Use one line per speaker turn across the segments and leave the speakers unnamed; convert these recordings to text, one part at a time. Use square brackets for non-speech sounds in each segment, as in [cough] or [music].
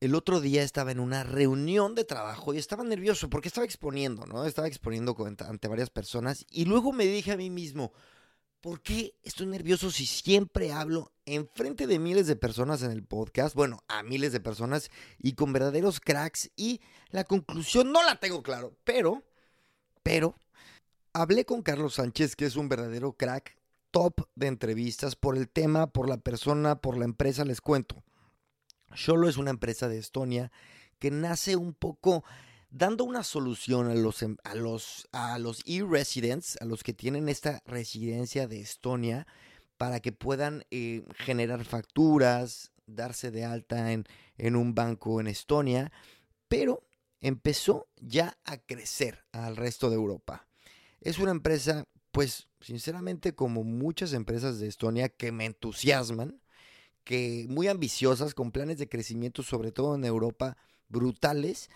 el otro día estaba en una reunión de trabajo y estaba nervioso porque estaba exponiendo, ¿no? Estaba exponiendo ante varias personas y luego me dije a mí mismo, ¿por qué estoy nervioso si siempre hablo en frente de miles de personas en el podcast? Bueno, a miles de personas y con verdaderos cracks y la conclusión no la tengo claro, pero, pero, hablé con Carlos Sánchez, que es un verdadero crack, top de entrevistas por el tema, por la persona, por la empresa, les cuento. Solo es una empresa de Estonia que nace un poco dando una solución a los em, a los a los e-residents, a los que tienen esta residencia de Estonia para que puedan eh, generar facturas, darse de alta en, en un banco en Estonia, pero empezó ya a crecer al resto de Europa. Es una empresa, pues sinceramente como muchas empresas de Estonia que me entusiasman, que muy ambiciosas, con planes de crecimiento, sobre todo en Europa, brutales,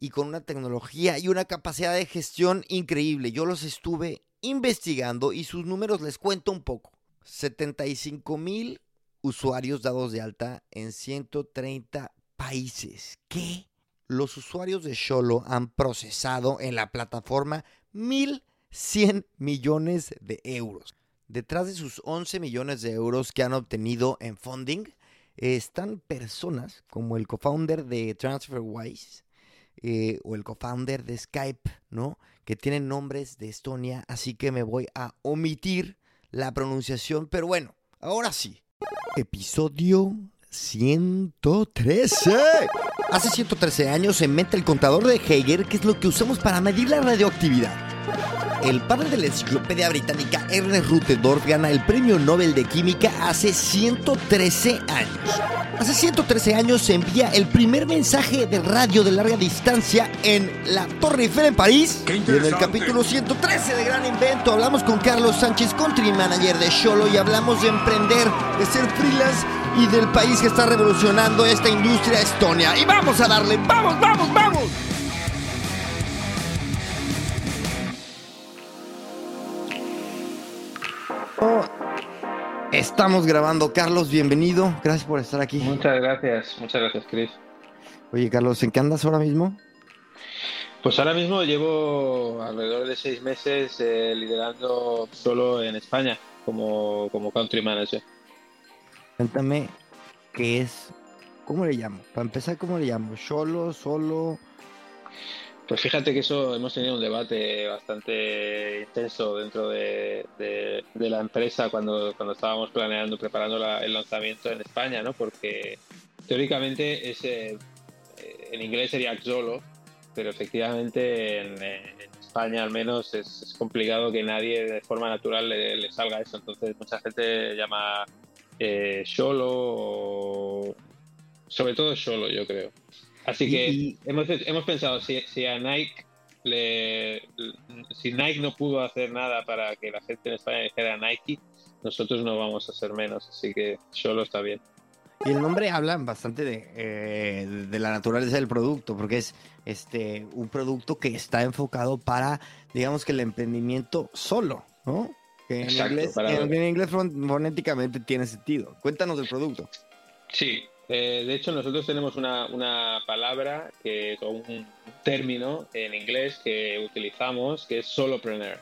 y con una tecnología y una capacidad de gestión increíble. Yo los estuve investigando y sus números les cuento un poco. 75 mil usuarios dados de alta en 130 países. ¿Qué? Los usuarios de Sholo han procesado en la plataforma 1.100 millones de euros. Detrás de sus 11 millones de euros que han obtenido en funding, están personas como el co-founder de TransferWise eh, o el co-founder de Skype, ¿no? Que tienen nombres de Estonia, así que me voy a omitir la pronunciación, pero bueno, ahora sí. Episodio 113. Hace 113 años se inventa el contador de Hager, que es lo que usamos para medir la radioactividad. El padre de la enciclopedia británica Ernest Rutherford gana el premio Nobel de Química hace 113 años. Hace 113 años se envía el primer mensaje de radio de larga distancia en la Torre Eiffel en París. Y en el capítulo 113 de Gran Invento hablamos con Carlos Sánchez, country manager de Sholo, y hablamos de emprender, de ser freelance y del país que está revolucionando esta industria Estonia. Y vamos a darle, vamos, vamos, vamos. Estamos grabando. Carlos, bienvenido. Gracias por estar aquí.
Muchas gracias, muchas gracias, Chris.
Oye, Carlos, ¿en qué andas ahora mismo?
Pues ahora mismo llevo alrededor de seis meses eh, liderando solo en España como, como country manager.
Cuéntame qué es, ¿cómo le llamo? Para empezar, ¿cómo le llamo? ¿Solo, solo?
Pues fíjate que eso hemos tenido un debate bastante intenso dentro de, la empresa cuando, cuando estábamos planeando, preparando el lanzamiento en España, ¿no? Porque teóricamente ese, eh, en inglés sería solo, pero efectivamente en, España al menos es, complicado que nadie de forma natural le, salga eso. Entonces mucha gente llama eh, solo, sobre todo solo, yo creo. Así que hemos, hemos pensado, si, si, a Nike le, si Nike no pudo hacer nada para que la gente en España dijera Nike, nosotros no vamos a hacer menos, así que solo está bien.
Y el nombre habla bastante de, eh, de, la naturaleza del producto, porque es este un producto que está enfocado para, digamos que el emprendimiento solo, ¿no? Que en, inglés, en inglés fonéticamente tiene sentido. Cuéntanos del producto.
Sí, eh, de hecho, nosotros tenemos una, palabra que, un término en inglés que utilizamos que es solopreneur,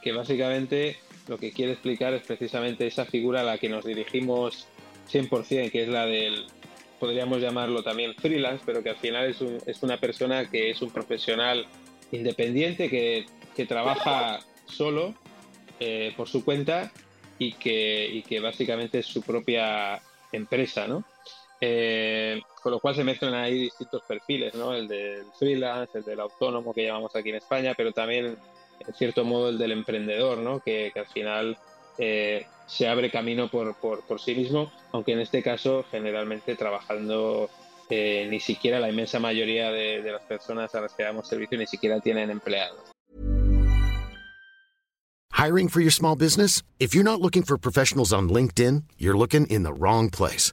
que básicamente lo que quiere explicar es precisamente esa figura a la que nos dirigimos 100%, que es la del, podríamos llamarlo también freelance, pero que al final es, es una persona que es un profesional independiente que, trabaja solo eh, por su cuenta y que, y que básicamente es su propia empresa, ¿no? Eh, con lo cual se mezclan ahí distintos perfiles, ¿no? El del freelance, el del autónomo que llamamos aquí en España, pero también, en cierto modo, el del emprendedor, ¿no? Que, al final eh, se abre camino por, por, sí mismo, aunque en este caso generalmente trabajando eh, ni siquiera la inmensa mayoría de, de las personas a las que damos servicio ni siquiera tienen empleados.
Hiring for your small business? If you're not looking for professionals on LinkedIn, you're looking in the wrong place.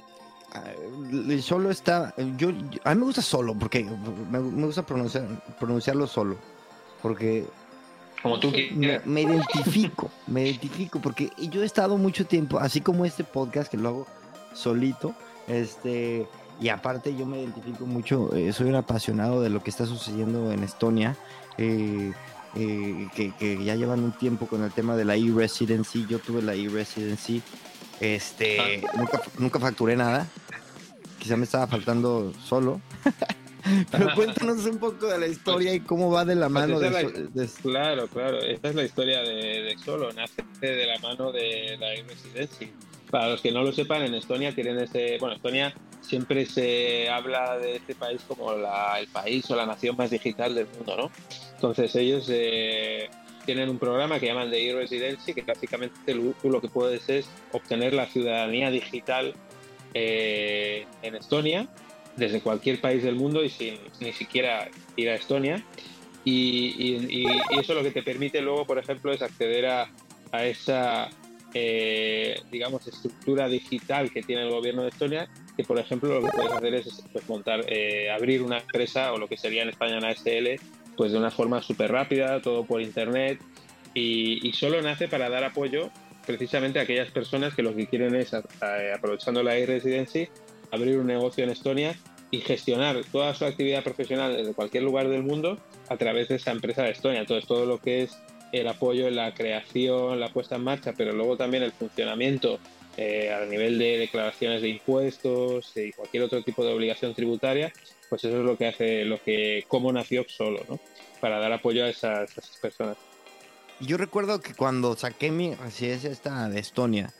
Solo está... Yo, a mí me gusta solo, porque me, me gusta pronunciar, pronunciarlo solo. Porque
Como tú
me, me identifico, me identifico, porque yo he estado mucho tiempo, así como este podcast que lo hago solito, este, y aparte yo me identifico mucho, eh, soy un apasionado de lo que está sucediendo en Estonia, eh, eh, que, que ya llevan un tiempo con el tema de la e-residency, yo tuve la e-residency, este, nunca, nunca facturé nada, quizá me estaba faltando solo. [laughs] Pero cuéntanos un poco de la historia y cómo va de la mano de,
esa es
so- de-
Claro, claro. Esta es la historia de, de Solo. Nace de la mano de la residency. Para los que no lo sepan, en Estonia tienen ese. Bueno, Estonia siempre se habla de este país como la- el país o la nación más digital del mundo, ¿no? Entonces ellos eh, tienen un programa que llaman de e-residency, que básicamente tú lo que puedes es obtener la ciudadanía digital eh, en Estonia desde cualquier país del mundo y sin ni siquiera ir a Estonia. Y, y- y- eso lo que te permite luego, por ejemplo, es acceder a, a esa, eh, digamos, estructura digital que tiene el gobierno de Estonia, que, por ejemplo, lo que puedes hacer es pues, montar, eh, abrir una empresa o lo que sería en España una SL, pues de una forma súper rápida, todo por Internet, y, y solo nace para dar apoyo precisamente aquellas personas que lo que quieren es, aprovechando la e-residency, abrir un negocio en Estonia y gestionar toda su actividad profesional desde cualquier lugar del mundo a través de esa empresa de Estonia. Entonces, todo lo que es el apoyo en la creación, la puesta en marcha, pero luego también el funcionamiento eh, a nivel de declaraciones de impuestos y cualquier otro tipo de obligación tributaria, pues eso es lo que hace, lo que, cómo nació solo, ¿no? Para dar apoyo a esas personas.
Yo recuerdo que cuando saqué mi residencia esta de Estonia,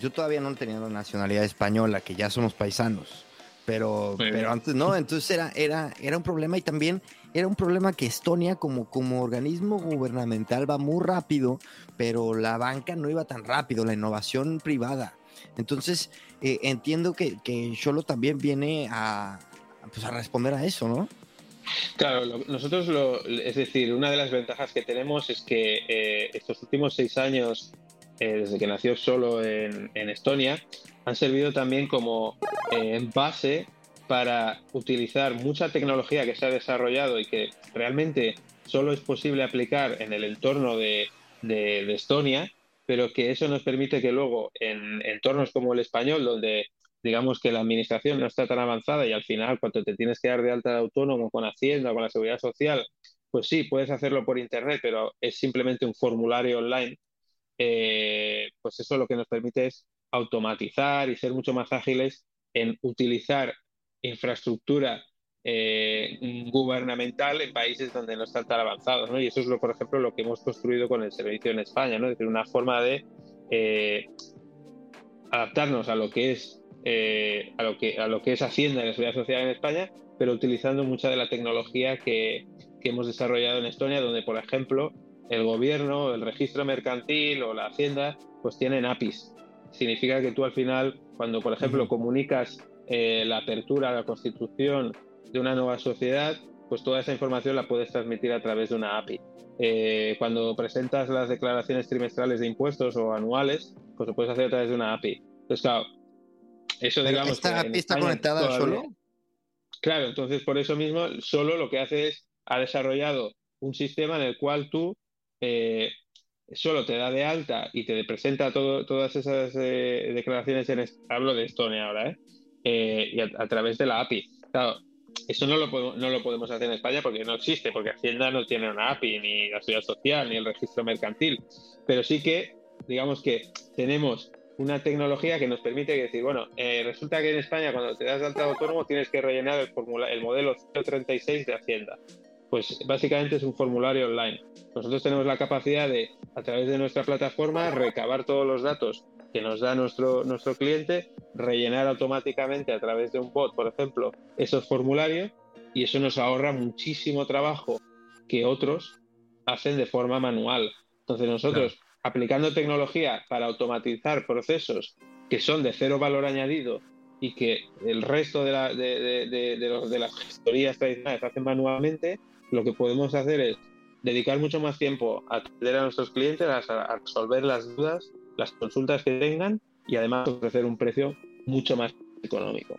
yo todavía no tenía la nacionalidad española, que ya somos paisanos. Pero,
Muy bien.
pero antes no, entonces era, era, era un problema y también era un problema que Estonia como, como organismo gubernamental va muy rápido, pero la banca no iba tan rápido, la innovación privada. Entonces eh, entiendo que, que Sholo también viene a, pues, a responder a eso, ¿no?
Claro, lo- nosotros, lo, es decir, una de las ventajas que tenemos es que eh, estos últimos seis años, eh, desde que nació solo en, Estonia, han servido también como eh, base para utilizar mucha tecnología que se ha desarrollado y que realmente solo es posible aplicar en el entorno de- de Estonia, pero que eso nos permite que luego en entornos como el español, donde digamos que la administración no está tan avanzada y al final cuando te tienes que dar de alta de autónomo con Hacienda con la Seguridad Social, pues sí, puedes hacerlo por Internet, pero es simplemente un formulario online, eh, pues eso lo que nos permite es automatizar y ser mucho más ágiles en utilizar infraestructura eh, gubernamental en países donde no están tan avanzados. Y eso es, lo, por ejemplo, lo que hemos construido con el servicio en España, ¿no? Una forma de eh, adaptarnos a lo que es eh, a lo que a lo que es Hacienda y la Seguridad Social en España, pero utilizando mucha de la tecnología que, que hemos desarrollado en Estonia, donde, por ejemplo, el gobierno, el registro mercantil o la Hacienda, pues tienen APIs. Significa que tú al final, cuando, por ejemplo, comunicas eh, la apertura, la constitución de una nueva sociedad, pues toda esa información la puedes transmitir a través de una API. Eh, cuando presentas las declaraciones trimestrales de impuestos o anuales, pues lo puedes hacer a través de una API. Entonces, claro, eso
Pero
digamos
¿Esta
que en
API está
España
conectada
todavía-
Sholo?
Claro, entonces por eso mismo solo lo que hace es, ha desarrollado un sistema en el cual tú eh, solo te da de alta y te presenta todo, todas esas eh, declaraciones, en, hablo de Estonia ahora, ¿eh? Eh, y a, a través de la API. Claro, eso no lo, podemos, no lo podemos hacer en España porque no existe, porque Hacienda no tiene una API, ni la seguridad social, ni el registro mercantil, pero sí que, digamos que tenemos una tecnología que nos permite decir, bueno, eh, resulta que en España cuando te das de alta autónomo tienes que rellenar el, formula- el modelo 036 de Hacienda. Pues básicamente es un formulario online. Nosotros tenemos la capacidad de, a través de nuestra plataforma, recabar todos los datos que nos da nuestro, nuestro cliente, rellenar automáticamente a través de un bot, por ejemplo, esos formularios y eso nos ahorra muchísimo trabajo que otros hacen de forma manual. Entonces nosotros, aplicando tecnología para automatizar procesos que son de cero valor añadido y que el resto de, de, las gestorías tradicionales hacen manualmente, lo que podemos hacer es dedicar mucho más tiempo a atender a nuestros clientes, a, resolver las dudas, las consultas que tengan y además ofrecer un precio mucho más económico.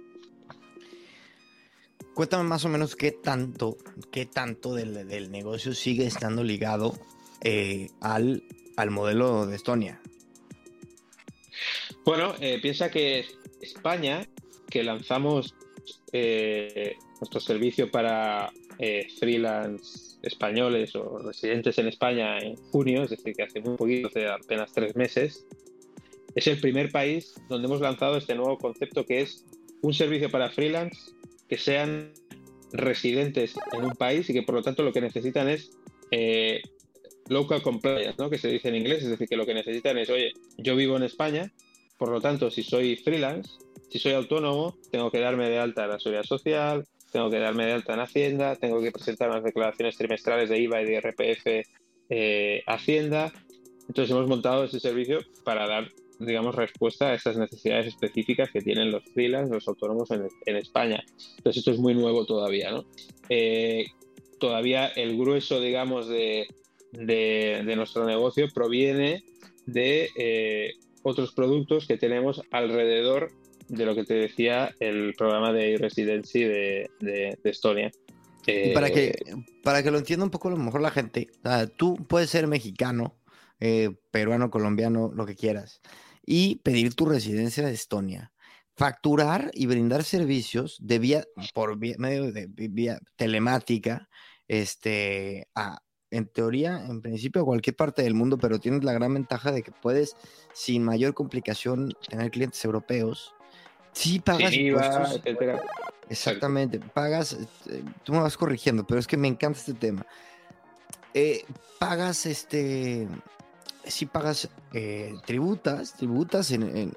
Cuéntame más o menos qué tanto, qué tanto del, negocio sigue estando ligado eh, al, al modelo de Estonia.
Bueno, eh, piensa que España, que lanzamos eh, nuestro servicio para freelance españoles o residentes en España en junio, es decir, que hace muy poquito, hace apenas tres meses, es el primer país donde hemos lanzado este nuevo concepto que es un servicio para freelance que sean residentes en un país y que por lo tanto lo que necesitan es local compliance, ¿no? que se dice en inglés, es decir, que lo que necesitan es, oye, yo vivo en España, por lo tanto, si soy freelance, si soy autónomo, tengo que darme de alta en la seguridad social, tengo que darme de alta en Hacienda, tengo que presentar unas declaraciones trimestrales de IVA y de IRPF eh, Hacienda. Entonces hemos montado ese servicio para dar, digamos, respuesta a esas necesidades específicas que tienen los freelance, los autónomos en, España. Entonces esto es muy nuevo todavía, ¿no? Eh, todavía el grueso, digamos, de, nuestro negocio proviene de eh, otros productos que tenemos alrededor de lo que te decía el programa de residency de, de, Estonia.
para, que, eh, para que lo entienda un poco a lo mejor la gente, tú puedes ser mexicano, eh, peruano, colombiano, lo que quieras, y pedir tu residencia de Estonia, facturar y brindar servicios de vía, por medio de vía telemática, este, a, en teoría, en principio, a cualquier parte del mundo, pero tienes la gran ventaja de que puedes, sin mayor complicación, tener clientes europeos. Sí, pagas impuestos. Exactamente, pagas, eh, tú me vas corrigiendo, pero es que me encanta este tema. Eh, pagas este si pagas eh, tributas, tributas en,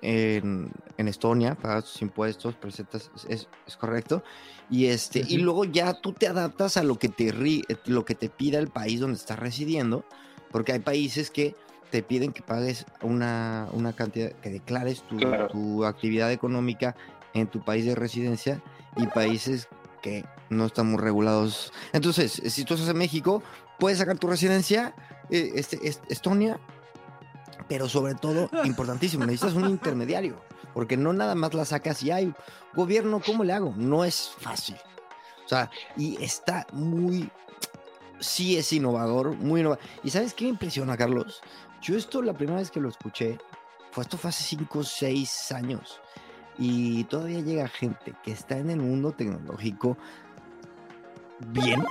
Estonia, pagas tus impuestos, presentas, es, correcto. Y este, y luego ya tú te adaptas a lo que te lo que te pida el país donde estás residiendo, porque hay países que te piden que pagues una, cantidad, que declares tu, tu actividad económica en tu país de residencia y países que no están muy regulados. Entonces, si tú estás en México, puedes sacar tu residencia, eh, este, Estonia, pero sobre todo, importantísimo, necesitas un intermediario, porque no nada más la sacas y hay gobierno, ¿cómo le hago? No es fácil. O sea, y está muy, sí es innovador, muy innovador. ¿Y sabes qué me impresiona, Carlos? Yo esto la primera vez que lo escuché, fue esto fue hace 5 o 6 años. Y todavía llega gente que está en el mundo tecnológico bien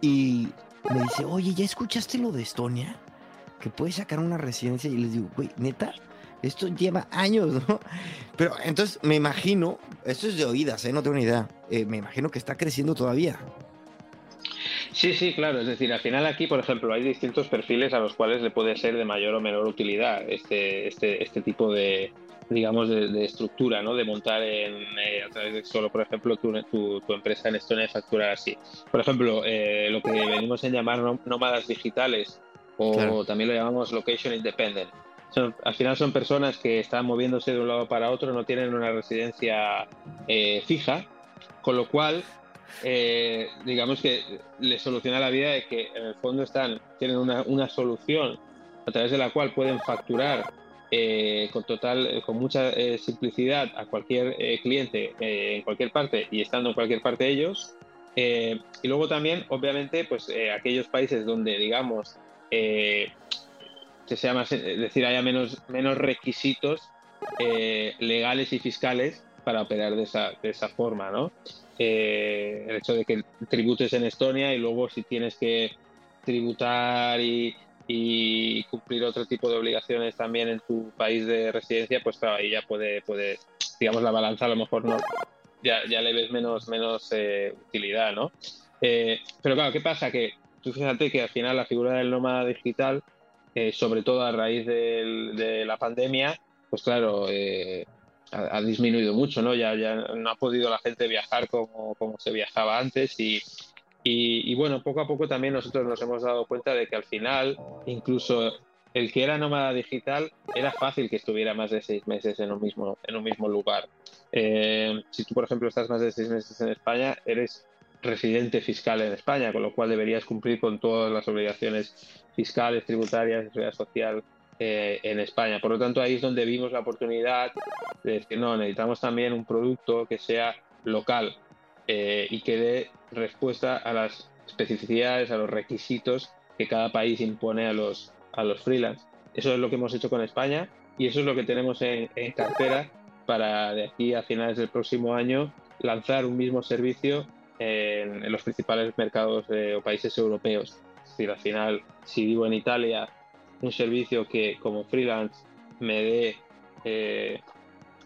y me dice, oye, ¿ya escuchaste lo de Estonia? Que puede sacar una residencia y les digo, güey, neta, esto lleva años, [laughs] ¿no? Pero entonces me imagino, esto es de oídas, ¿eh? no tengo ni idea, eh, me imagino que está creciendo todavía.
Sí, sí, claro. Es decir, al final aquí, por ejemplo, hay distintos perfiles a los cuales le puede ser de mayor o menor utilidad este, este, este tipo de, digamos, de, estructura, ¿no? De montar en, eh, a través de solo, por ejemplo, tu, tu, empresa en Estonia y facturar así. Por ejemplo, eh, lo que venimos en llamar nómadas digitales, o también lo llamamos location independent. al final son personas que están moviéndose de un lado para otro, no tienen una residencia eh, fija, con lo cual, eh, digamos que les soluciona la vida de que en el fondo están, tienen una, una solución a través de la cual pueden facturar eh, con total, con mucha simplicidad a cualquier cliente en cualquier parte y estando en cualquier parte ellos. y luego también, obviamente, pues aquellos países donde, digamos, eh, que sea más, es decir, haya menos, menos requisitos eh, legales y fiscales para operar de esa, de esa forma, ¿no? Eh, el hecho de que tributes en Estonia y luego si tienes que tributar y, cumplir otro tipo de obligaciones también en tu país de residencia, pues ahí ya puede, puede digamos, la balanza a lo mejor no, ya, ya le ves menos, menos utilidad, ¿no? pero claro, ¿qué pasa? Que tú fíjate que al final la figura del nómada digital, eh, sobre todo a raíz de la pandemia, pues claro, eh, ha, disminuido mucho, ¿no? Ya, ya no ha podido la gente viajar como, como se viajaba antes y, y, bueno, poco a poco también nosotros nos hemos dado cuenta de que al final, incluso el que era nómada digital era fácil que estuviera más de seis meses en un mismo, en un mismo lugar. Eh, si tú, por ejemplo, estás más de seis meses en España, eres residente fiscal en España, con lo cual deberías cumplir con todas las obligaciones fiscales, tributarias, seguridad social eh, en España. Por lo tanto, ahí es donde vimos la oportunidad de decir, no, necesitamos también un producto que sea local eh, y que dé respuesta a las especificidades, a los requisitos que cada país impone a los, a los freelance. Eso es lo que hemos hecho con España y eso es lo que tenemos en, cartera para de aquí a finales del próximo año lanzar un mismo servicio en, los principales mercados o países europeos. Es al final, si vivo en Italia un servicio que como freelance me dé eh,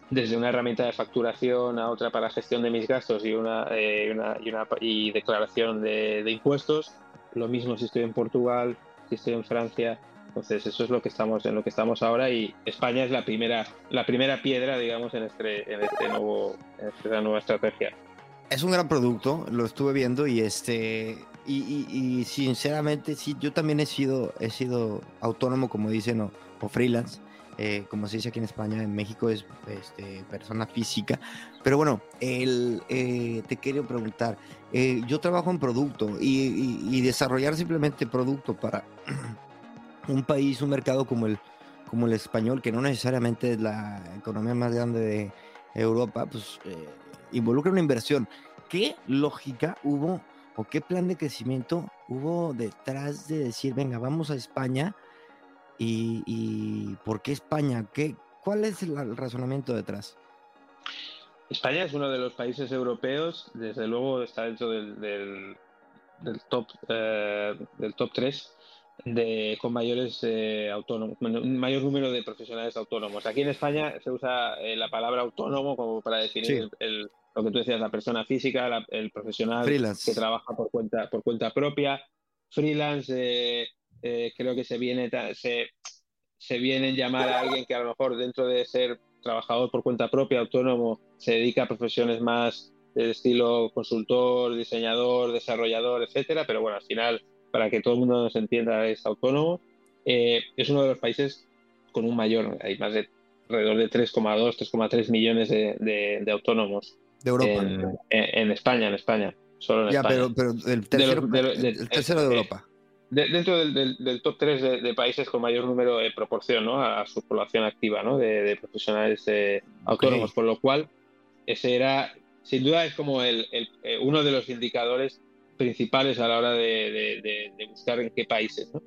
desde una herramienta de facturación a otra para gestión de mis gastos y una, eh, y, una y, declaración de, impuestos. Lo mismo si estoy en Portugal, si estoy en Francia. Entonces eso es lo que estamos en lo que estamos ahora y España es la primera la primera piedra digamos en este en este nuevo en esta nueva estrategia.
Es un gran producto, lo estuve viendo y este y, sinceramente, sí, yo también he sido, he sido autónomo, como dicen, o, freelance. Eh, como se dice aquí en España, en México es este, persona física. Pero bueno, el, eh, te quiero preguntar, eh, yo trabajo en producto y, desarrollar simplemente producto para [clears throat] un país, un mercado como el, como el español, que no necesariamente es la economía más grande de Europa, pues involucra una inversión. ¿Qué lógica hubo o qué plan de crecimiento hubo detrás de decir, venga, vamos a España? ¿Y, por qué España? ¿Qué, ¿Cuál es el, razonamiento detrás?
España es uno de los países europeos, desde luego está dentro del, del, top eh, del top 3 de, con mayores eh, autónomos, mayor número de profesionales autónomos. Aquí en España se usa eh, la palabra autónomo como para definir el, lo que tú decías, la persona física, el profesional que trabaja por cuenta, por cuenta propia. Freelance, eh, eh, creo que se viene, se, se viene llamar a alguien que a lo mejor dentro de ser trabajador por cuenta propia, autónomo, se dedica a profesiones más de estilo consultor, diseñador, desarrollador, etcétera, pero bueno, al final, para que todo el mundo nos entienda, es autónomo. Eh, es uno de los países con un mayor, hay más de alrededor de 3,2, 3,3 millones de, de autónomos
de Europa.
En, España, en España. Solo en
ya,
España.
pero, pero el tercero de, tercero de eh, Europa.
dentro del, top 3 de, países con mayor número de proporción ¿no? a, su población activa ¿no? de, profesionales eh, autónomos, por lo cual ese era, sin duda, es como el, eh, uno de los indicadores principales a la hora de, buscar en qué países. ¿no?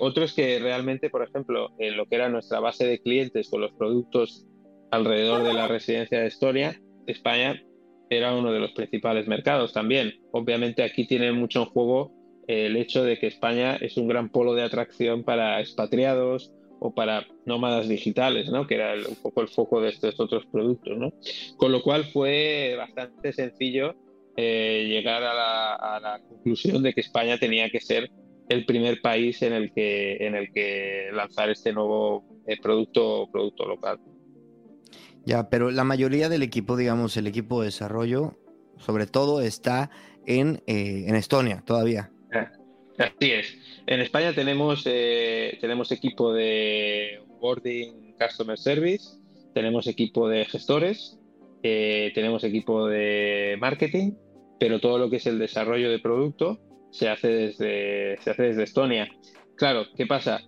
otro es que realmente, por ejemplo, en lo que era nuestra base de clientes con los productos alrededor de la residencia de Estonia, España era uno de los principales mercados también. Obviamente aquí tiene mucho en juego el hecho de que España es un gran polo de atracción para expatriados o para nómadas digitales, ¿no? que era un poco el foco de estos otros productos. ¿no? Con lo cual fue bastante sencillo eh, llegar a la, conclusión de que España tenía que ser el primer país en el que, en el que lanzar este nuevo eh, producto, producto local.
Ya, pero la mayoría del equipo, digamos, el equipo de desarrollo, sobre todo, está en, eh, en Estonia todavía.
Así es. En España tenemos, eh, tenemos equipo de onboarding customer service, tenemos equipo de gestores, eh, tenemos equipo de marketing, pero todo lo que es el desarrollo de producto se hace desde, se hace desde Estonia. Claro, ¿qué pasa?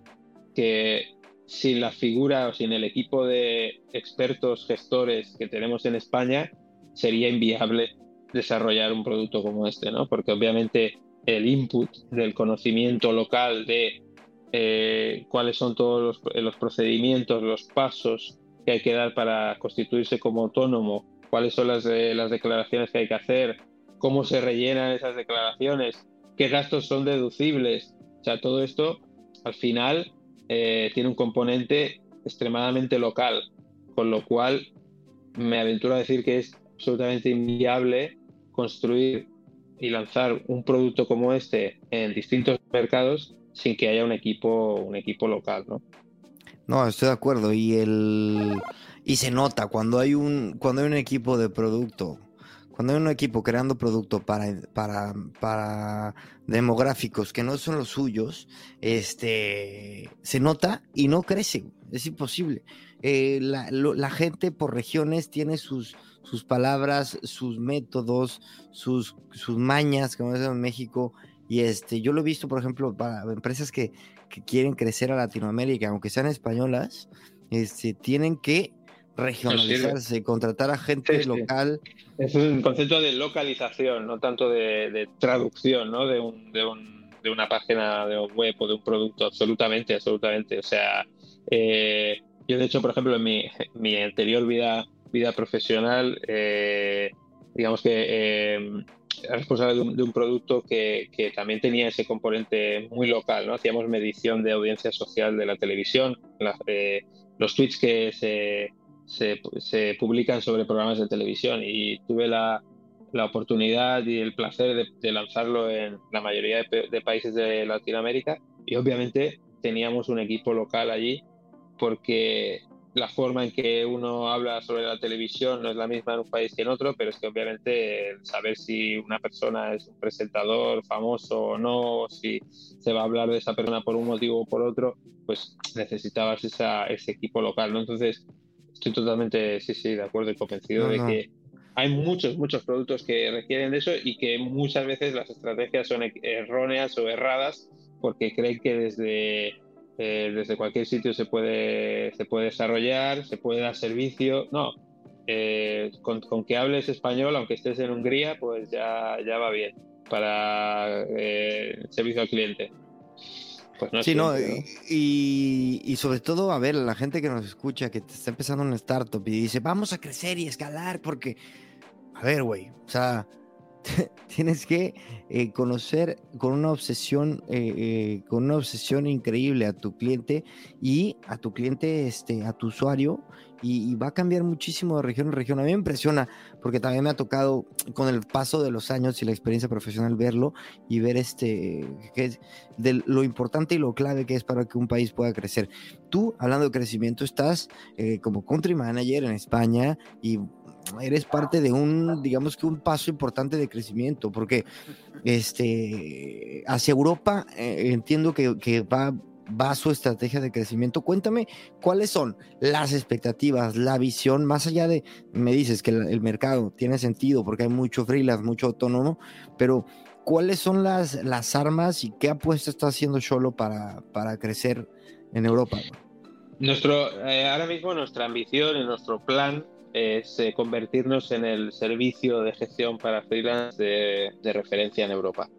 Que sin la figura o sin el equipo de expertos gestores que tenemos en España, sería inviable desarrollar un producto como este, ¿no? Porque obviamente el input del conocimiento local de eh, cuáles son todos los, procedimientos, los pasos que hay que dar para constituirse como autónomo, cuáles son las, las declaraciones que hay que hacer, cómo se rellenan esas declaraciones, qué gastos son deducibles. O sea, todo esto al final eh, tiene un componente extremadamente local, con lo cual me aventuro a decir que es absolutamente inviable construir y lanzar un producto como este en distintos mercados sin que haya un equipo, un equipo local, ¿no?
No, estoy de acuerdo. Y el y se nota cuando hay un, cuando hay un equipo de producto cuando hay un equipo creando producto para, para, para demográficos que no son los suyos, este, se nota y no crece, es imposible. Eh, la, gente por regiones tiene sus, sus palabras, sus métodos, sus, sus mañas, como dicen en México, y este, yo lo he visto, por ejemplo, para empresas que, que quieren crecer a Latinoamérica, aunque sean españolas, este, tienen que regionalizarse, contratar a gente local.
Es un concepto de localización, no tanto de, traducción, ¿no? De, un, de, un, de, una página de web o de un producto, absolutamente, absolutamente. O sea, eh, yo de hecho, por ejemplo, en mi, mi anterior vida, vida profesional, eh, digamos que eh, era responsable de un, producto que, que, también tenía ese componente muy local, ¿no? Hacíamos medición de audiencia social de la televisión, los tweets que se se, publican sobre programas de televisión y tuve la, la oportunidad y el placer de, lanzarlo en la mayoría de, países de Latinoamérica y obviamente teníamos un equipo local allí porque la forma en que uno habla sobre la televisión no es la misma en un país que en otro, pero es que obviamente saber si una persona es un presentador famoso o no, si se va a hablar de esa persona por un motivo o por otro, pues necesitabas ese equipo local. Entonces, Estoy totalmente, sí, sí, de acuerdo y convencido de que hay muchos, muchos productos que requieren de eso y que muchas veces las estrategias son erróneas o erradas porque creen que desde, eh, desde cualquier sitio se puede, se puede desarrollar, se puede dar servicio. No, eh, con, que hables español, aunque estés en Hungría, pues ya, ya va bien para eh, servicio al cliente.
Pues no sí, no, y, y, sobre todo, a ver, la gente que nos escucha, que está empezando una startup y dice, vamos a crecer y escalar, porque, a ver, güey, o sea, [laughs] tienes que eh, conocer con una obsesión, eh, eh, con una obsesión increíble a tu cliente y a tu cliente, este, a tu usuario, y, va a cambiar muchísimo de región en región. A mí me impresiona porque también me ha tocado [tsk] con el paso de los años y la experiencia profesional verlo y ver este que de lo importante y lo clave que es para que un país pueda crecer. Tú, hablando de crecimiento, estás eh, como country manager en España y eres parte de un, digamos que un paso importante de crecimiento, porque este, hacia Europa eh, entiendo que, que va va su estrategia de crecimiento. Cuéntame cuáles son las expectativas, la visión, más allá de, me dices que el, mercado tiene sentido porque hay mucho freelance, mucho autónomo, pero cuáles son las, las armas y qué apuesta está haciendo Solo para, para crecer en Europa.
Nuestro, eh, ahora mismo nuestra ambición y nuestro plan es eh, convertirnos en el servicio de gestión para freelance de, referencia en Europa.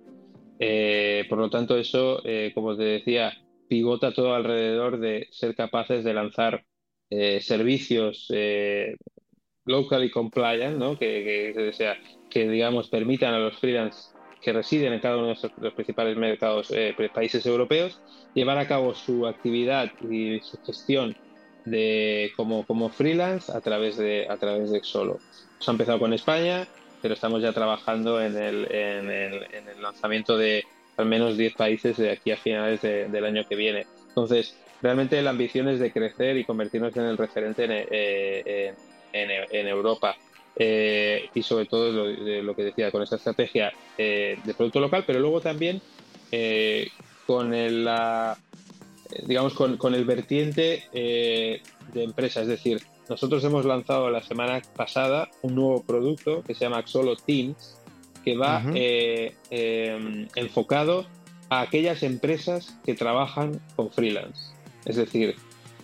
Eh, por lo tanto, eso, como te decía, pivota todo alrededor de ser capaces de lanzar eh, servicios eh, locally compliant, ¿no? que, que, sea, que digamos permitan a los freelance que residen en cada uno de los principales mercados, eh, países europeos, llevar a cabo su actividad y su gestión de, como, como freelance a través de, a través de Xolo. Se ha empezado con España, pero estamos ya trabajando en el, en el lanzamiento de, al menos 10 países de aquí a finales del año que viene. Entonces, realmente la ambición es de crecer y convertirnos en el referente en, eh, en, Europa. Eh, y sobre todo lo, lo, que decía, con esta estrategia eh, de producto local, pero luego también con el, la, digamos, con, con el vertiente de empresa. Es decir, nosotros hemos lanzado la semana pasada un nuevo producto que se llama Solo Teams, que va eh, em, enfocado a aquellas empresas que trabajan con freelance. Es decir,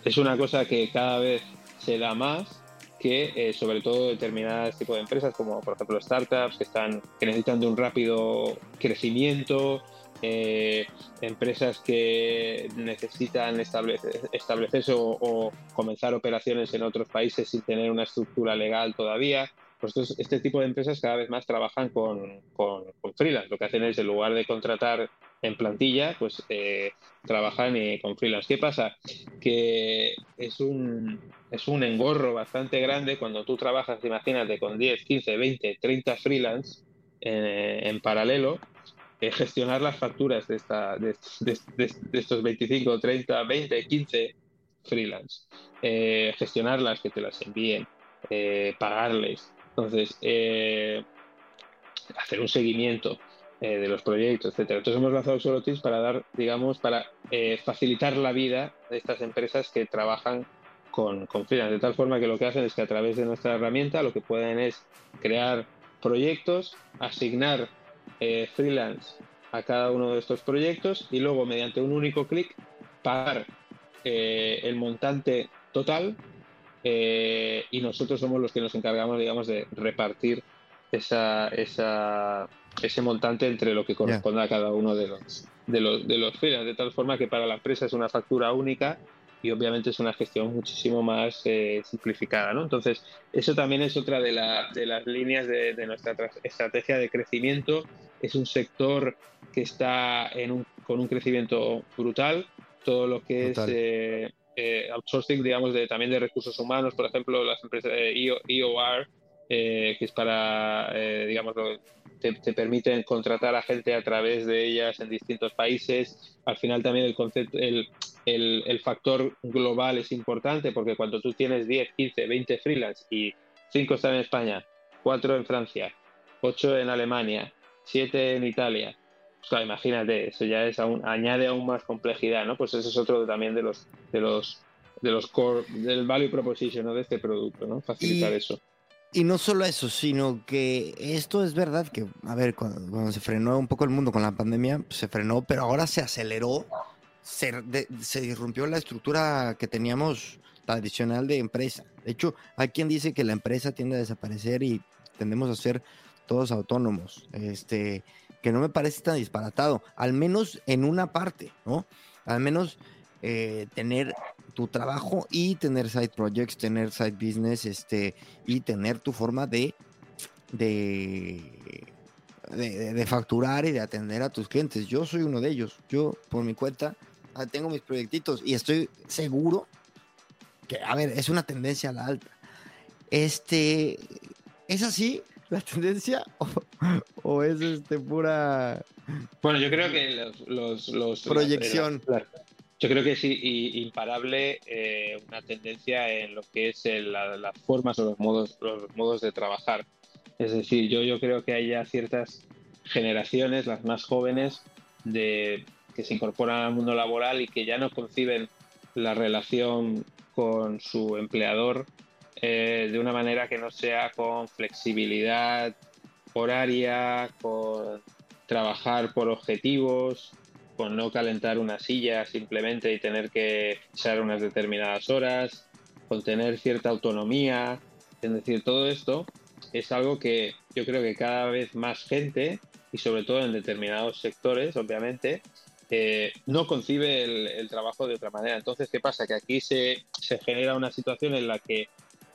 es una cosa que cada vez se da más que eh, sobre todo determinadas tipos de empresas como por ejemplo startups que están que necesitan de un rápido crecimiento eh, empresas que necesitan establecer, establecerse o, comenzar operaciones en otros países sin tener una estructura legal todavía pues este tipo de empresas cada vez más trabajan con, con, freelance. Lo que hacen es, en lugar de contratar en plantilla, pues eh, trabajan eh, con freelance. ¿Qué pasa? Que es un, es un engorro bastante grande cuando tú trabajas, imagínate, con 10, 15, 20, 30 freelance en, paralelo, eh, gestionar las facturas de, esta, de, estos 25, 30, 20, 15 freelance, gestionarlas, que te las envíen, pagarles, entonces, eh, hacer un seguimiento eh, de los proyectos, etcétera. Entonces hemos lanzado Solotis para dar, digamos, para eh, facilitar la vida de estas empresas que trabajan con, con freelance, de tal forma que lo que hacen es que a través de nuestra herramienta lo que pueden es crear proyectos, asignar eh, freelance a cada uno de estos proyectos y luego mediante un único clic pagar el montante total y nosotros somos los que nos encargamos, digamos, de repartir esa, esa, ese montante entre lo que corresponde a cada uno de los, de los, de los de tal forma que para la empresa es una factura única y obviamente es una gestión muchísimo más eh, simplificada. ¿no? Entonces, eso también es otra de, de las líneas de, nuestra estrategia de crecimiento. Es un sector que está en un, con un crecimiento brutal. Todo lo que es eh, eh, outsourcing, digamos, de, también de recursos humanos, por ejemplo, las empresas de EOR, que es para, digamos, te, permiten contratar a gente a través de ellas en distintos países. Al final también el concepto, el, el, factor global es importante porque cuando tú tienes 10, 15, 20 freelance y 5 están en España, 4 en Francia, 8 en Alemania, 7 en Italia, pues imagínate, eso ya es aún, añade aún más complejidad, ¿no? Pues eso es otro también de los de los de los core del value proposition ¿no? de este producto, ¿no? Facilitar eso.
Y no solo eso, sino que esto es verdad que, a ver, cuando, se frenó un poco el mundo con la pandemia, pues, se frenó, pero ahora se aceleró, se, se disrumpió la estructura que teníamos tradicional de empresa. De hecho, hay quien dice que la empresa tiende a desaparecer y tendemos a ser todos autónomos. Este, que no me parece tan disparatado, al menos en una parte, ¿no? Al menos eh, tener tu trabajo y tener side projects, tener side business, este, y tener tu forma de, de, de, facturar y de atender a tus clientes. Yo soy uno de ellos. Yo, por mi cuenta, ah, tengo mis proyectitos y estoy seguro que, a ver, es una tendencia a la alta. Este, ¿es así la tendencia o, es este pura...
Bueno, yo creo que los... los,
proyección.
Yo creo que es imparable eh, una tendencia en lo que es las formas o los modos, los modos de trabajar. Es decir, yo, yo creo que hay ya ciertas generaciones, las más jóvenes, de, que se incorporan al mundo laboral y que ya no conciben la relación con su empleador eh, de una manera que no sea con flexibilidad horaria, con trabajar por objetivos, con no calentar una silla simplemente y tener que echar unas determinadas horas, con tener cierta autonomía. Es decir, todo esto es algo que yo creo que cada vez más gente, y sobre todo en determinados sectores, obviamente, eh, no concibe el, trabajo de otra manera. Entonces, ¿qué pasa? Que aquí se, genera una situación en la que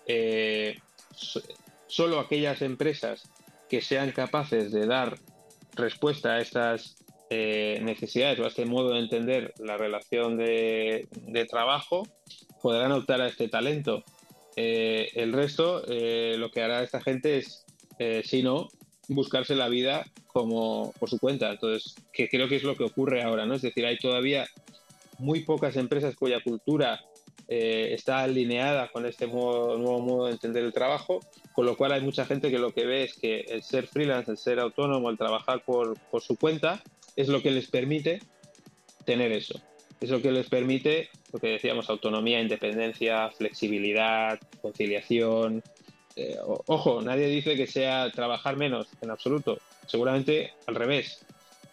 eh, solo aquellas empresas que sean capaces de dar respuesta a estas eh, necesidades o a este modo de entender la relación de, trabajo, podrán optar a este talento. Eh, el resto, eh, lo que hará esta gente es, si no, buscarse la vida como por su cuenta. Entonces, que creo que es lo que ocurre ahora, ¿no? Es decir, hay todavía muy pocas empresas cuya cultura está alineada con este nuevo modo de entender el trabajo, con lo cual hay mucha gente que lo que ve es que el ser freelance, el ser autónomo, el trabajar por, por su cuenta, es lo que les permite tener eso. Es lo que les permite, lo que decíamos, autonomía, independencia, flexibilidad, conciliación. Eh, ojo, nadie dice que sea trabajar menos, en absoluto. Seguramente al revés.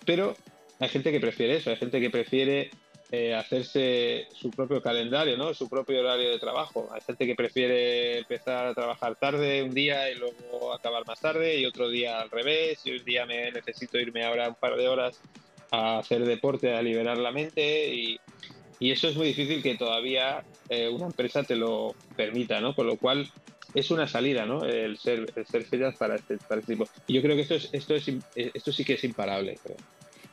Pero hay gente que prefiere eso, hay gente que prefiere eh, hacerse su propio calendario, ¿no? su propio horario de trabajo. Hay gente que prefiere empezar a trabajar tarde un día y luego acabar más tarde y otro día al revés y un día me necesito irme ahora un par de horas a hacer deporte, a liberar la mente y, y eso es muy difícil que todavía eh, una empresa te lo permita, ¿no? Con lo cual es una salida, ¿no? El ser, el ser para este, para este tipo. Y yo creo que esto, es, esto, es, esto sí que es imparable, creo.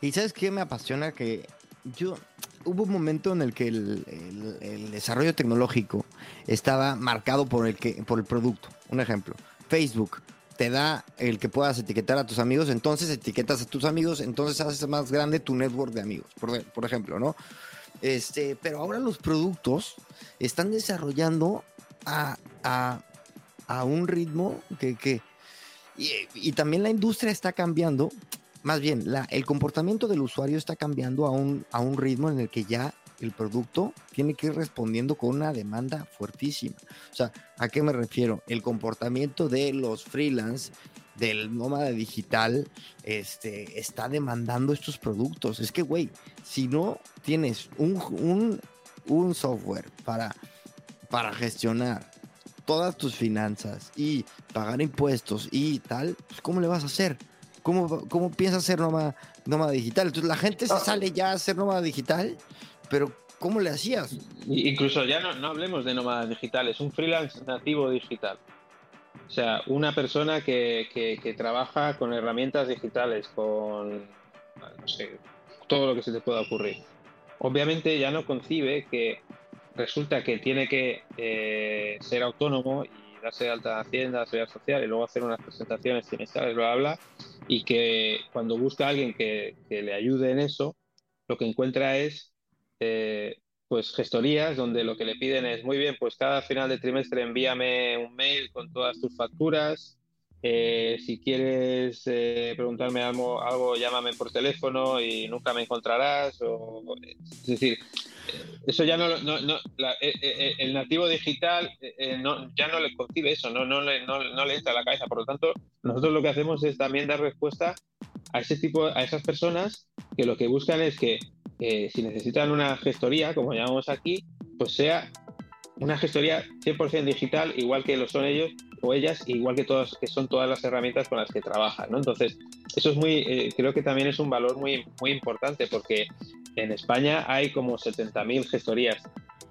Y ¿sabes qué me apasiona? Que yo hubo un momento en el que el, desarrollo tecnológico estaba marcado por el, que, por el producto. Un ejemplo, Facebook te da el que puedas etiquetar a tus amigos, entonces etiquetas a tus amigos, entonces haces más grande tu network de amigos, por, ejemplo, ¿no? Este, pero ahora los productos están desarrollando a, a, a un ritmo que, que Y, también la industria está cambiando, más bien, la, el comportamiento del usuario está cambiando a un, a un ritmo en el que ya el producto tiene que ir respondiendo con una demanda fuertísima. O sea, ¿a qué me refiero? El comportamiento de los freelance, del nómada digital, este, está demandando estos productos. Es que, güey, si no tienes un, un, software para, para gestionar todas tus finanzas y pagar impuestos y tal, pues ¿cómo le vas a hacer? ¿Cómo, cómo piensas ser nómada, nómada digital? Entonces la gente se ah. sale ya a ser nómada digital, pero ¿cómo le hacías?
Incluso ya no, no hablemos de nómada digital, es un freelance nativo digital. O sea, una persona que, que, trabaja con herramientas digitales, con no sé, todo lo que se te pueda ocurrir. Obviamente ya no concibe que resulta que tiene que eh, ser autónomo y darse de alta Hacienda, Seguridad Social y luego hacer unas presentaciones trimestrales, lo habla, y que cuando busca a alguien que, que, le ayude en eso, lo que encuentra es eh, pues gestorías donde lo que le piden es muy bien, pues cada final de trimestre envíame un mail con todas tus facturas. Eh, si quieres eh, preguntarme algo, llámame por teléfono y nunca me encontrarás. Es decir, eso ya no, no, no el nativo digital ya no le concibe eso, no, no, le, no, le entra a la cabeza. Por lo tanto, nosotros lo que hacemos es también dar respuesta a ese tipo, a esas personas que lo que buscan es que si necesitan una gestoría, como llamamos aquí, pues sea una gestoría 100% digital, igual que lo son ellos o ellas, igual que, todas, que son todas las herramientas con las que trabajan. ¿no? Entonces, eso es muy, eh, creo que también es un valor muy, muy importante porque en España hay como 70.000 gestorías.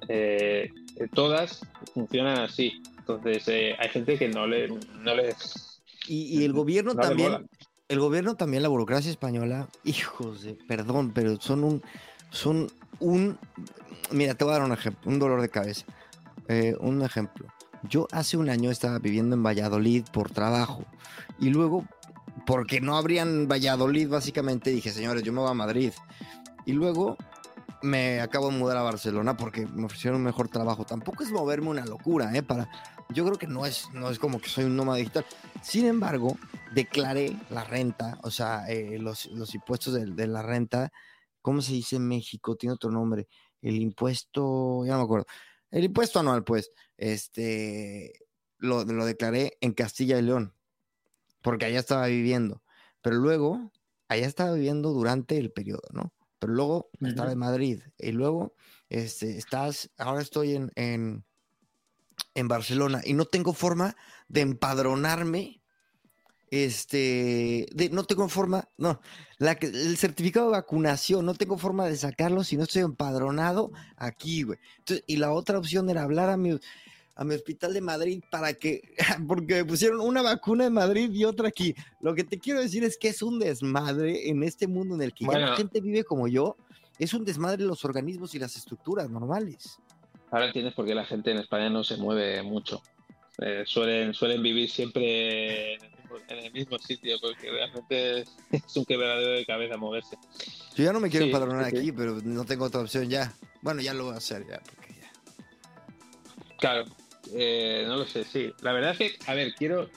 Eh, todas funcionan así. Entonces, eh, hay gente que no le... No les,
y, el gobierno [laughs] también el gobierno también, la burocracia española, hijos de, perdón, pero son un, son un, mira, te voy a dar un ejemplo, un dolor de cabeza. Un ejemplo. Yo hace un año estaba viviendo en Valladolid por trabajo y luego, porque no habrían Valladolid, básicamente dije, señores, yo me voy a Madrid. Y luego me acabo de mudar a Barcelona porque me ofrecieron un mejor trabajo. Tampoco es moverme una locura, ¿eh? Para, yo creo que no es, no es como que soy un nómada digital. Sin embargo, declaré la renta, o sea, eh, los, impuestos de, la renta, ¿cómo se dice en México? Tiene otro nombre. El impuesto, ya no me acuerdo. El impuesto anual, pues, este, lo, lo declaré en Castilla y León, porque allá estaba viviendo. Pero luego, allá estaba viviendo durante el periodo, ¿no? Pero luego estaba en Madrid y luego este, estás, ahora estoy en, en, en Barcelona y no tengo forma de empadronarme este, de, no tengo forma, no, la, el certificado de vacunación, no tengo forma de sacarlo si no estoy empadronado aquí, güey. y la otra opción era hablar a mi, a mi hospital de Madrid para que, [laughs] porque me pusieron una vacuna en Madrid y otra aquí. Lo que te quiero decir es que es un desmadre en este mundo en el que la gente vive como yo, es un desmadre los organismos y las estructuras normales.
Ahora entiendes por qué la gente en España no se mueve mucho. Eh, suelen, suelen vivir siempre en el mismo sitio, porque realmente es un quebradero de cabeza moverse.
Yo ya no me quiero empadronar aquí, pero no tengo otra opción ya. Bueno, ya lo voy a hacer ya, porque ya.
Claro, eh, no lo sé, sí. La verdad es que, a ver, quiero.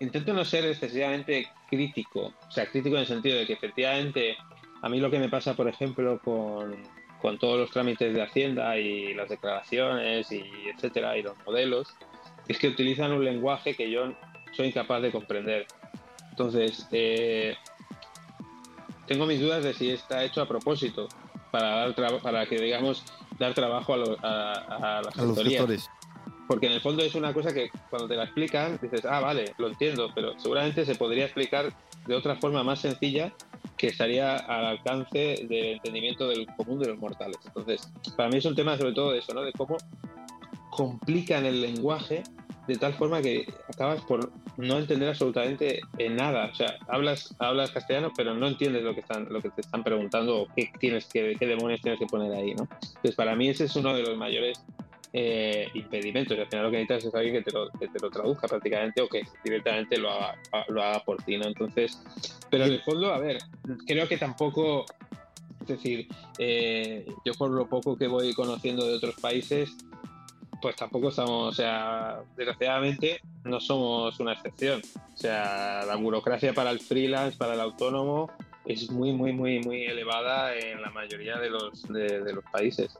Intento no ser excesivamente crítico. O sea, crítico en el sentido de que efectivamente a mí lo que me pasa, por ejemplo, con, con todos los trámites de Hacienda y las declaraciones y etcétera, y los modelos, es que utilizan un lenguaje que yo soy incapaz de comprender. Entonces, eh, tengo mis dudas de si está hecho a propósito para dar para que digamos dar trabajo a, a, las autoridades. Porque en el fondo es una cosa que cuando te la explican dices, ah, vale, lo entiendo, pero seguramente se podría explicar de otra forma más sencilla que estaría al alcance del entendimiento del común de los mortales. Entonces, para mí es un tema sobre todo de eso, ¿no? De cómo complican el lenguaje de tal forma que acabas por no entender absolutamente nada. O sea, hablas, hablas castellano, pero no entiendes lo que están, lo que te están preguntando o qué tienes que, qué demonios tienes que poner ahí, ¿no? Entonces, para mí ese es uno de los mayores eh, impedimentos. Y al final lo que necesitas es alguien que te lo, que te lo traduzca prácticamente o que directamente lo haga, lo haga por ti, ¿no? Entonces, pero en el fondo, a ver, creo que tampoco, es decir, eh, yo por lo poco que voy conociendo de otros países, pues tampoco estamos, o sea, desgraciadamente no somos una excepción. O sea, la burocracia para el freelance, para el autónomo, es muy, muy, muy, muy elevada en la mayoría de los, de, los países.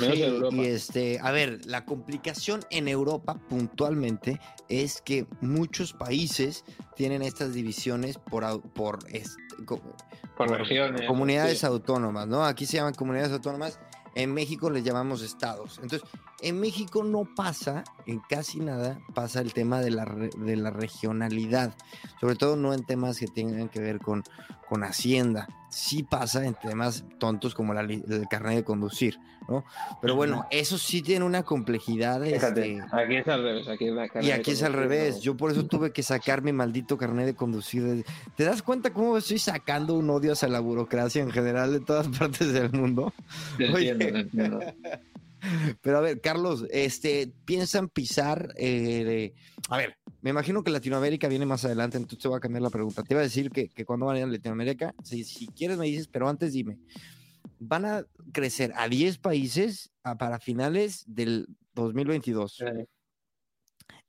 Sí, y este, a ver, la complicación en Europa puntualmente es que muchos países tienen estas divisiones por, por,
por, regiones,
comunidades autónomas, ¿no? Aquí se llaman comunidades autónomas en México les llamamos estados. Entonces, en México no pasa, en casi nada, pasa el tema de la, de la regionalidad, sobre todo no en temas que tengan que ver con, con Hacienda. Sí pasa en temas tontos como la, el carnet de conducir, ¿no? Pero bueno, eso sí tiene una complejidad. Este,
aquí es al revés. Aquí
y aquí es al revés. Yo por eso tuve que sacar mi maldito carnet de conducir. ¿Te das cuenta cómo estoy sacando un odio hacia la burocracia en general de todas [laughs] partes del mundo? Pero a ver, Carlos, este, piensan pisar, eh, a ver, me imagino que Latinoamérica viene más adelante, entonces te voy a cambiar la pregunta. Te iba a decir que, que cuando van a ir a Latinoamérica, si, si quieres me dices, pero antes dime, van a crecer a 10 países para finales del 2022.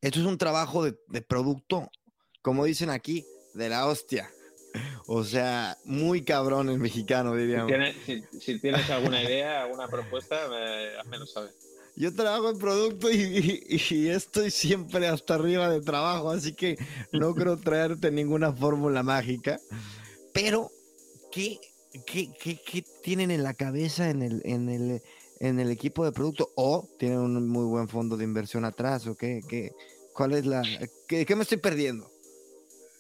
Esto es un trabajo de, de producto, como dicen aquí, de la hostia. O sea, muy cabrón el mexicano, diríamos.
Si tienes, alguna idea, alguna propuesta, me, lo saber.
Yo trabajo en producto y, estoy siempre hasta arriba de trabajo, así que no [laughs] creo traerte ninguna fórmula mágica. Pero, ¿qué, qué, tienen en la cabeza en el, en, el, en el equipo de producto? ¿O tienen un muy buen fondo de inversión atrás? ¿O qué? qué ¿Cuál es la...? ¿Qué, me estoy perdiendo?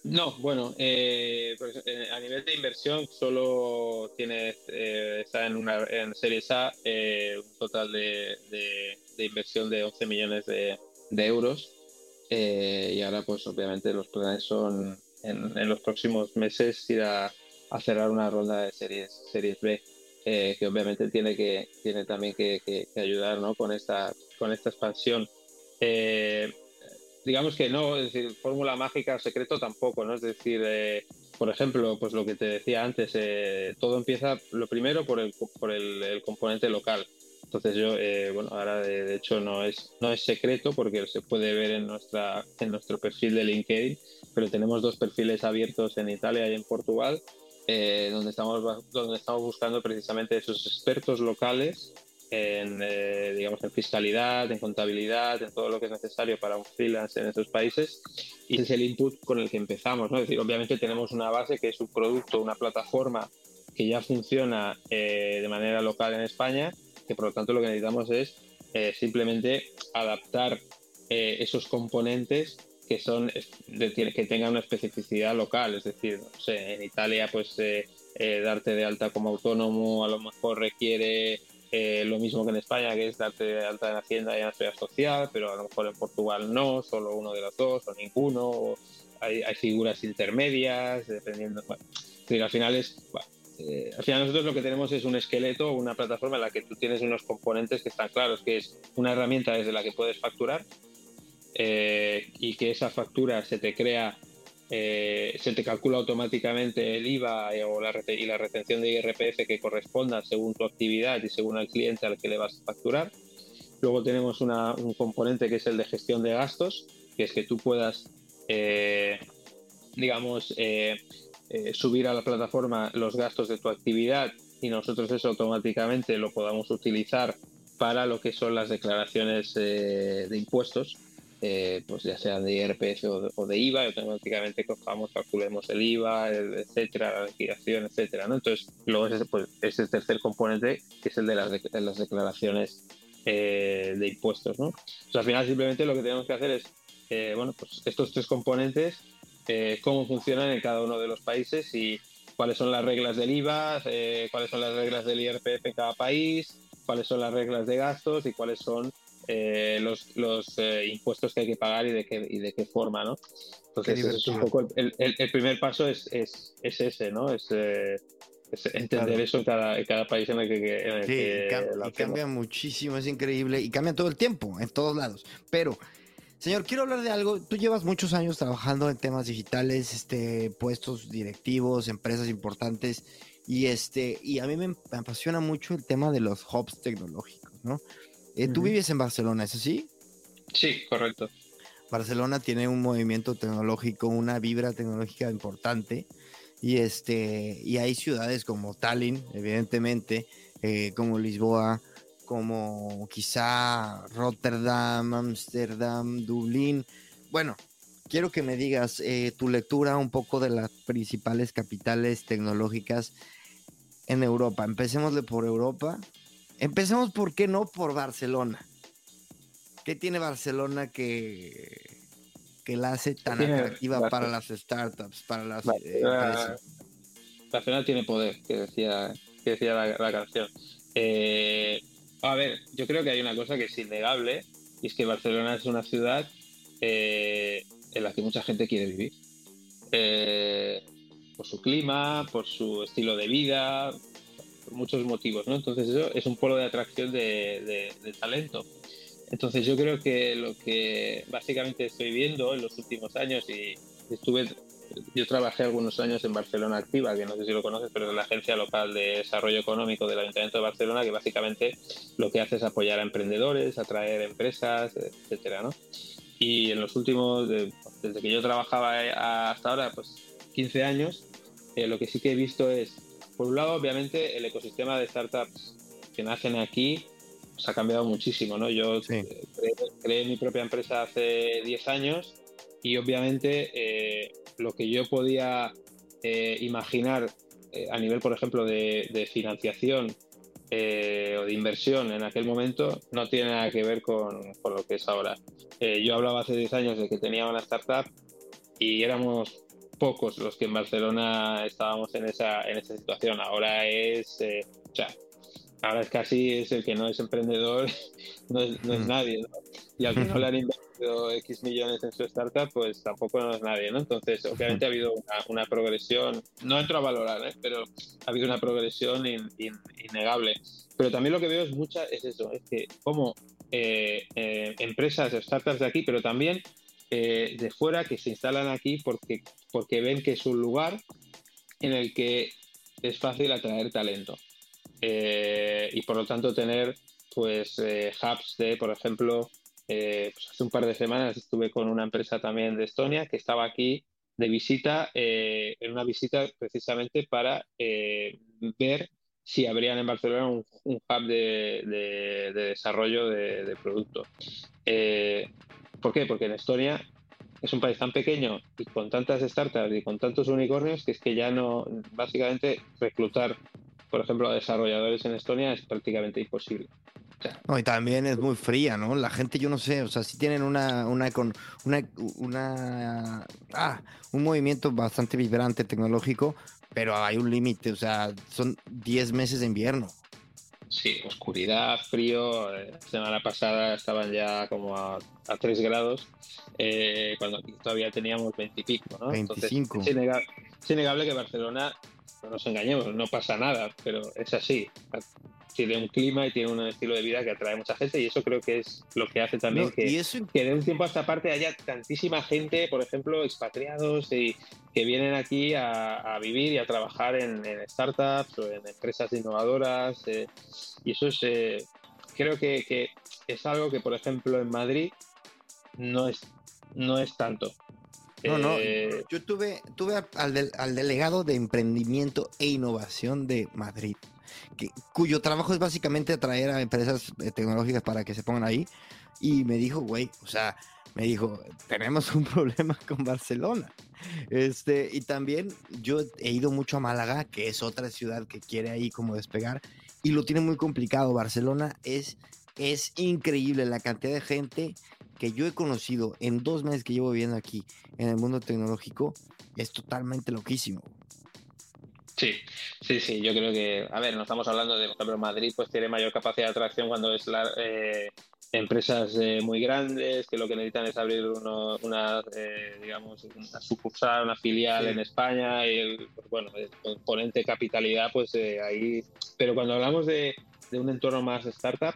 No, bueno, eh, pues, eh, a nivel de inversión solo tiene, eh, está en una en Series A un total de, de, inversión de 11 millones de, euros y ahora pues obviamente los planes son en, los próximos meses ir a, cerrar una ronda de series, series B que obviamente tiene que tiene también que, que, ayudar ¿no? con esta con esta expansión digamos que no, es decir, fórmula mágica secreto tampoco, ¿no? Es decir, eh, por ejemplo, pues lo que te decía antes, eh, todo empieza lo primero por el, por el, componente local. Entonces yo, eh, bueno, ahora de, hecho no es, no es secreto porque se puede ver en, nuestra, en nuestro perfil de LinkedIn, pero tenemos dos perfiles abiertos en Italia y en Portugal, donde, estamos, donde estamos buscando precisamente esos expertos locales en, eh, digamos, en fiscalidad, en contabilidad, en todo lo que es necesario para un freelance en esos países. Y ese es el input con el que empezamos. ¿no? Es decir, obviamente tenemos una base que es un producto, una plataforma que ya funciona eh, de manera local en España, que por lo tanto lo que necesitamos es eh, simplemente adaptar esos componentes que son que tengan una especificidad local, es decir, no sé, en Italia pues darte de alta como autónomo a lo mejor requiere eh, lo mismo que en España, que es darte alta en Hacienda y en la seguridad social, pero a lo mejor en Portugal no, solo uno de los dos o ninguno. hay, figuras intermedias, dependiendo. Bueno, al final es. Eh, al final nosotros lo que tenemos es un esqueleto, una plataforma en la que tú tienes unos componentes que están claros, que es una herramienta desde la que puedes facturar eh, y que esa factura se te crea eh, se te calcula automáticamente el IVA eh, y la retención de IRPF que corresponda según tu actividad y según el cliente al que le vas a facturar. Luego tenemos un componente que es el de gestión de gastos, que es que tú puedas, eh, digamos, subir a la plataforma los gastos de tu actividad y nosotros eso automáticamente lo podamos utilizar para lo que son las declaraciones de impuestos eh, pues ya sea de IRPF o de, IVA, automáticamente cojamos, calculemos el IVA, etcétera, la liquidación, etcétera, ¿no? Entonces, luego es, pues, ese tercer componente, que es el de las, las declaraciones eh, de impuestos, ¿no? al final simplemente lo que tenemos que hacer es, eh, bueno, pues estos tres componentes, cómo funcionan en cada uno de los países y cuáles son las reglas del IVA, cuáles son las reglas del IRPF en cada país, cuáles son las reglas de gastos y cuáles son eh, los, los eh, impuestos que hay que pagar y de qué, y de qué forma, ¿no? Entonces, es un poco el, el, primer paso es, es, es ese, ¿no? Es, eh, entender eso en cada, en cada, país en el que, en el
sí, y cambia muchísimo, es increíble y cambia todo el tiempo, en todos lados. Pero, señor, quiero hablar de algo. Tú llevas muchos años trabajando en temas digitales, este, puestos directivos, empresas importantes y este, y a mí me apasiona mucho el tema de los hubs tecnológicos, ¿no? Eh, tú vives en Barcelona, ¿es así?
Sí, correcto.
Barcelona tiene un movimiento tecnológico, una vibra tecnológica importante. Y, este, y hay ciudades como Tallinn, evidentemente, eh, como Lisboa, como quizá Rotterdam, Ámsterdam, Dublín. Bueno, quiero que me digas eh, tu lectura un poco de las principales capitales tecnológicas en Europa. Empecemos por Europa. Empecemos, ¿por qué no? Por Barcelona. ¿Qué tiene Barcelona que, que la hace tan atractiva para las startups, para las eh,
Barcelona tiene poder, que decía, que decía la, canción. Eh, a ver, yo creo que hay una cosa que es innegable, y es que Barcelona es una ciudad eh, en la que mucha gente quiere vivir. por su clima, por su estilo de vida, muchos motivos. Entonces eso es un polo de atracción de talento. Entonces yo creo que lo que básicamente estoy viendo en los últimos años y estuve, yo trabajé algunos años en Barcelona Activa, que no sé si lo conoces, pero es la agencia local de desarrollo económico del Ayuntamiento de Barcelona, que básicamente lo que hace es apoyar a emprendedores, atraer empresas, etcétera, ¿no? Y en los últimos, desde que yo trabajaba hasta ahora, pues 15 años, eh, lo que sí que he visto es, por un lado, obviamente, el ecosistema de startups que nacen aquí se ha cambiado muchísimo, ¿no? Yo creé, mi propia empresa hace 10 años y obviamente eh, lo que yo podía eh, imaginar eh, a nivel, por ejemplo, de, financiación o de inversión en aquel momento no tiene nada que ver con, lo que es ahora. yo hablaba hace 10 años de que tenía una startup y éramos pocos los que en Barcelona estábamos en esa, en esa situación. Ahora es, o sea, ahora es casi es el que no es emprendedor, [laughs] no es, mm. nadie, Y al que no le han invertido X millones en su startup, pues tampoco no es nadie, ¿no? Entonces, obviamente ha habido una, progresión, no entro a valorar, ¿eh? pero ha habido una progresión innegable. Pero también lo que veo es mucha, es eso, es que como eh, eh, empresas, startups de aquí, pero también de fuera que se instalan aquí porque, porque ven que es un lugar en el que es fácil atraer talento. Eh, y por lo tanto tener pues eh, hubs de, por ejemplo, eh, pues hace un par de semanas estuve con una empresa también de Estonia que estaba aquí de visita, en una visita precisamente para ver si habrían en Barcelona un, hub de, desarrollo de, de producto. ¿Por qué? Porque en Estonia es un país tan pequeño y con tantas startups y con tantos unicornios que es que ya no, básicamente, reclutar por ejemplo, a desarrolladores en Estonia es prácticamente imposible.
y también es muy fría, ¿no? La gente, yo no sé, o sea, sí tienen una, una, una, una ah, un movimiento bastante vibrante tecnológico, pero hay un límite, o sea, son 10 meses de invierno.
Sí, oscuridad, frío. La semana pasada estaban ya como a, a 3 grados, eh, cuando todavía teníamos 20 y pico, ¿no?
25.
es innegable que Barcelona no nos engañemos, no pasa nada, pero es así. Tiene un clima y tiene un estilo de vida que atrae a mucha gente y eso creo que es lo que hace también que, que, de un tiempo a esta parte haya tantísima gente, por ejemplo, expatriados y que vienen aquí a, vivir y a trabajar en, startups o en empresas innovadoras. Eh, y eso es, eh, creo que, que es algo que, por ejemplo, en Madrid no es, no es tanto.
No, no, eh, yo tuve, tuve al, delegado de emprendimiento e innovación de Madrid, que, cuyo trabajo es básicamente atraer a empresas eh, tecnológicas para que se pongan ahí, y me dijo, güey, o sea, me dijo, tenemos un [laughs] problema con Barcelona. Este, y también yo he ido mucho a Málaga, que es otra ciudad que quiere ahí como despegar, y lo tiene muy complicado. Barcelona es, es increíble la cantidad de gente que yo he conocido en dos meses que llevo viviendo aquí en el mundo tecnológico es totalmente loquísimo.
Sí, sí, sí, yo creo que, a ver, no estamos hablando de, por ejemplo, Madrid pues tiene mayor capacidad de atracción cuando es la, eh, empresas eh, muy grandes que lo que necesitan es abrir una, eh, digamos, una sucursal, una filial en España y el, pues, bueno, el componente capitalidad, pues ahí, pero cuando hablamos de, de, un entorno más startup,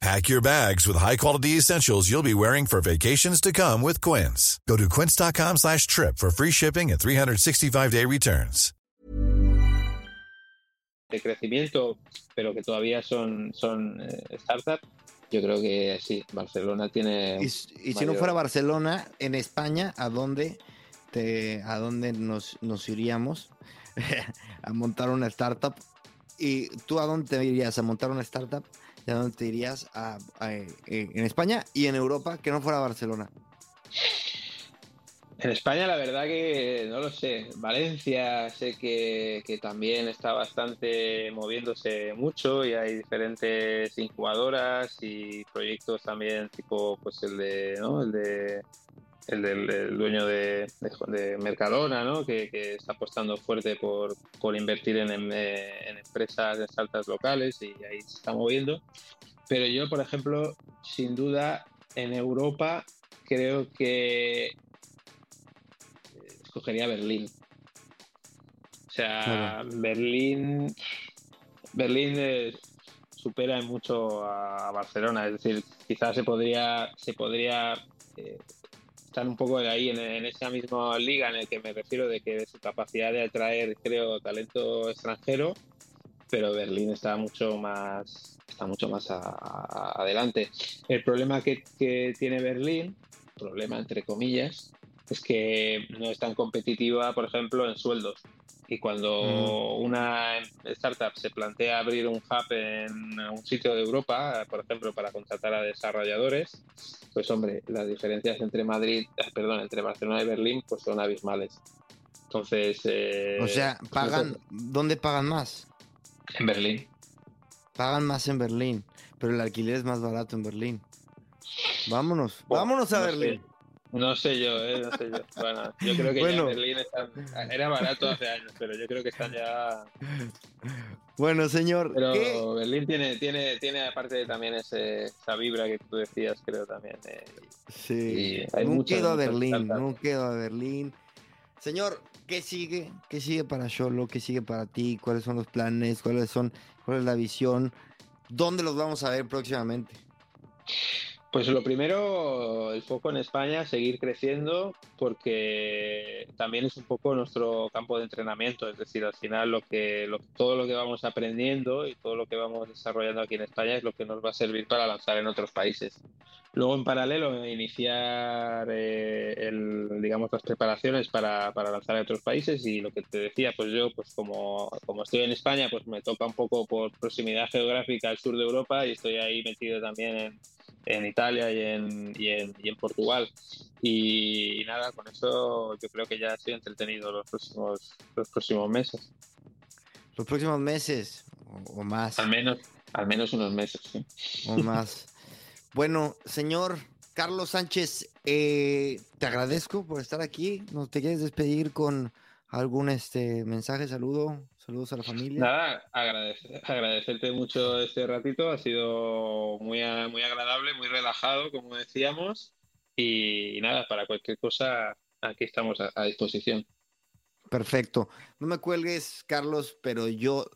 Pack your bags with high-quality essentials you'll be wearing for vacations to come with Quince. Go to quince.com slash trip for free shipping and 365-day returns.
De crecimiento, pero que todavía son, son eh, startups, yo creo que sí, Barcelona tiene...
Y, y si no fuera Barcelona, en España, ¿a dónde, te, a dónde nos, nos iríamos? [laughs] a montar una startup. ¿Y tú a dónde te irías a montar una startup? ¿Y a dónde irías a, a, eh, en España y en Europa que no fuera Barcelona?
En España la verdad que no lo sé. Valencia sé que, que, también está bastante moviéndose mucho y hay diferentes incubadoras y proyectos también tipo pues el de ¿no? el de el del el dueño de, de, de Mercadona, ¿no? Que, que, está apostando fuerte por, por invertir en, en, en empresas, en startups locales y ahí se está moviendo. Pero yo, por ejemplo, sin duda, en Europa creo que escogería Berlín. O sea. Berlín, Berlín eh, supera en mucho a, a, Barcelona. Es decir, quizás se podría, se podría eh, estar un poco ahí en, en, esa misma liga en el que me refiero de que de su capacidad de atraer, creo, talento extranjero, pero Berlín está mucho más, está mucho más adelante. El problema que, que tiene Berlín, problema entre comillas, es que no es tan competitiva, por ejemplo, en sueldos. Y cuando mm. una startup se plantea abrir un hub en un sitio de Europa, por ejemplo, para contratar a desarrolladores, pues hombre, las diferencias entre Madrid, eh, perdón, entre Barcelona y Berlín, pues son abismales. Entonces. Eh,
o sea, pagan, ¿dónde pagan más?
En Berlín.
Pagan más en Berlín, pero el alquiler es más barato en Berlín. Vámonos, bueno, vámonos a
no
Berlín.
Sé. No sé yo, ¿eh? no sé yo. Bueno, yo creo que bueno. ya Berlín están, era barato hace años, pero yo creo que están ya.
Bueno, señor.
Pero ¿qué? Berlín tiene, tiene, tiene aparte también ese, esa vibra que tú decías, creo también. Eh,
sí. Hay no quedo a Berlín, no quedo a Berlín. Señor, ¿qué sigue? ¿Qué sigue para Sholo? ¿Qué sigue para ti? ¿Cuáles son los planes? ¿Cuáles son? ¿Cuál es la visión? ¿Dónde los vamos a ver próximamente?
Pues lo primero, el foco en España, seguir creciendo, porque también es un poco nuestro campo de entrenamiento, es decir, al final lo que, lo, todo lo que vamos aprendiendo y todo lo que vamos desarrollando aquí en España es lo que nos va a servir para lanzar en otros países. Luego, en paralelo, iniciar, eh, el, digamos, las preparaciones para, para, lanzar en otros países y lo que te decía, pues yo, pues como, como estoy en España, pues me toca un poco por proximidad geográfica al sur de Europa y estoy ahí metido también en en Italia y en, y en, y en Portugal. Y, y, nada, con eso yo creo que ya estoy entretenido los próximos, los próximos meses.
Los próximos meses o, o más.
Al menos, al menos unos meses, sí.
O más. bueno, señor Carlos Sánchez, eh, te agradezco por estar aquí. ¿No te quieres despedir con algún este mensaje, saludo? Saludos a la familia.
Nada, agradecer, agradecerte mucho este ratito. Ha sido muy, muy agradable, muy relajado, como decíamos. Y, nada, para cualquier cosa, aquí estamos a, a disposición.
Perfecto. No me cuelgues, Carlos, pero yo.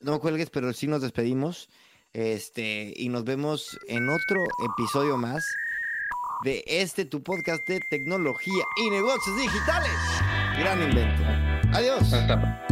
No me cuelgues, pero sí nos despedimos. Este, y nos vemos en otro episodio más de este tu podcast de tecnología y negocios digitales. Gran invento. Adiós.
Hasta.